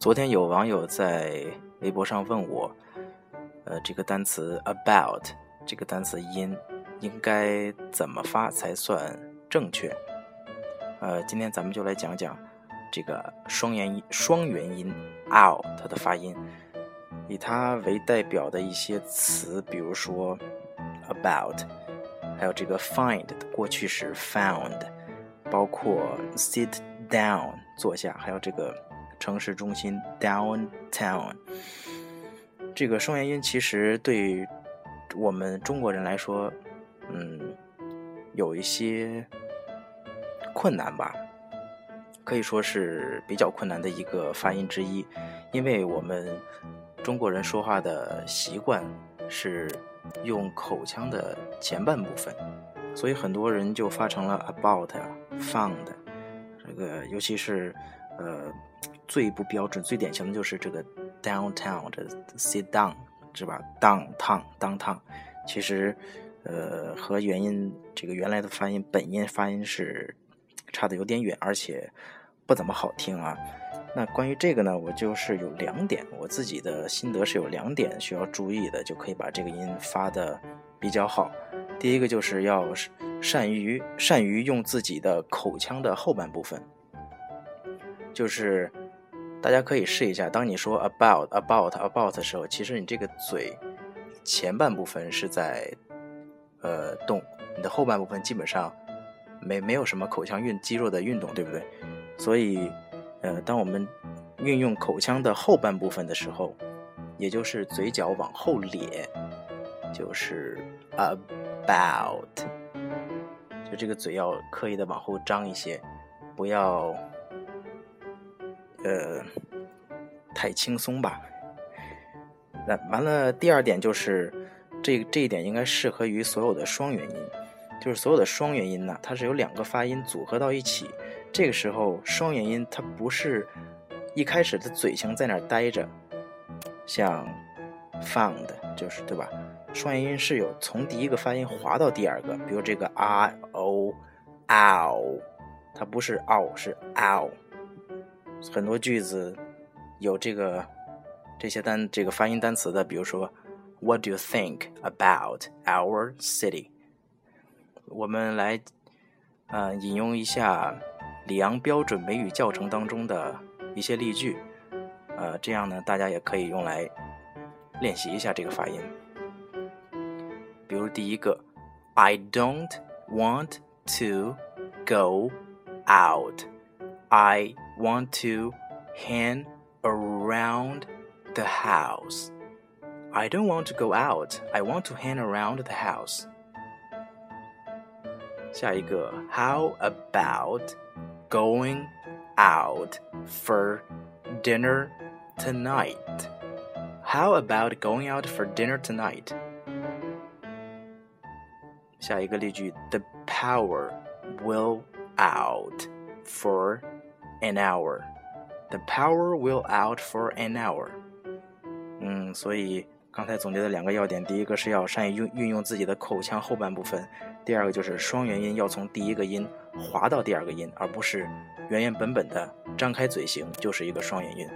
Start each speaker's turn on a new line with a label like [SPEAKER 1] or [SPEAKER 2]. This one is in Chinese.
[SPEAKER 1] 昨天有网友在微博上问我，呃，这个单词 about 这个单词音应该怎么发才算正确？呃，今天咱们就来讲讲这个双元音双元音 out 它的发音，以它为代表的一些词，比如说 about，还有这个 find 的过去式 found，包括 sit down 坐下，还有这个。城市中心 downtown，这个双元音其实对我们中国人来说，嗯，有一些困难吧，可以说是比较困难的一个发音之一，因为我们中国人说话的习惯是用口腔的前半部分，所以很多人就发成了 about、found，这个尤其是呃。最不标准、最典型的就是这个 downtown，这 sit down 是吧？downtown downtown，其实呃和原音这个原来的发音本音发音是差的有点远，而且不怎么好听啊。那关于这个呢，我就是有两点，我自己的心得是有两点需要注意的，就可以把这个音发的比较好。第一个就是要善于善于用自己的口腔的后半部分，就是。大家可以试一下，当你说 about about about 的时候，其实你这个嘴前半部分是在呃动，你的后半部分基本上没没有什么口腔运肌肉的运动，对不对？所以呃，当我们运用口腔的后半部分的时候，也就是嘴角往后咧，就是 about，就这个嘴要刻意的往后张一些，不要。呃，太轻松吧。那完了，第二点就是这这一点应该适合于所有的双元音，就是所有的双元音呢，它是有两个发音组合到一起。这个时候，双元音它不是一开始的嘴型在那儿待着，像 found 就是对吧？双元音是有从第一个发音滑到第二个，比如这个 i o ow，它不是 o 是 ow。很多句子有这个这些单这个发音单词的，比如说 What do you think about our city？我们来呃引用一下里昂标准美语教程当中的一些例句，呃，这样呢大家也可以用来练习一下这个发音。比如第一个，I don't want to go out。I want to hang around the house. I don't want to go out. I want to hang around the house. 下一个，How about going out for dinner tonight? How about going out for dinner tonight? 下一个例句，The power will out for an hour. The power will out for an hour. 嗯，所以刚才总结的两个要点，第一个是要善于运运用自己的口腔后半部分，第二个就是双元音要从第一个音滑到第二个音，而不是原原本本的张开嘴型就是一个双元音。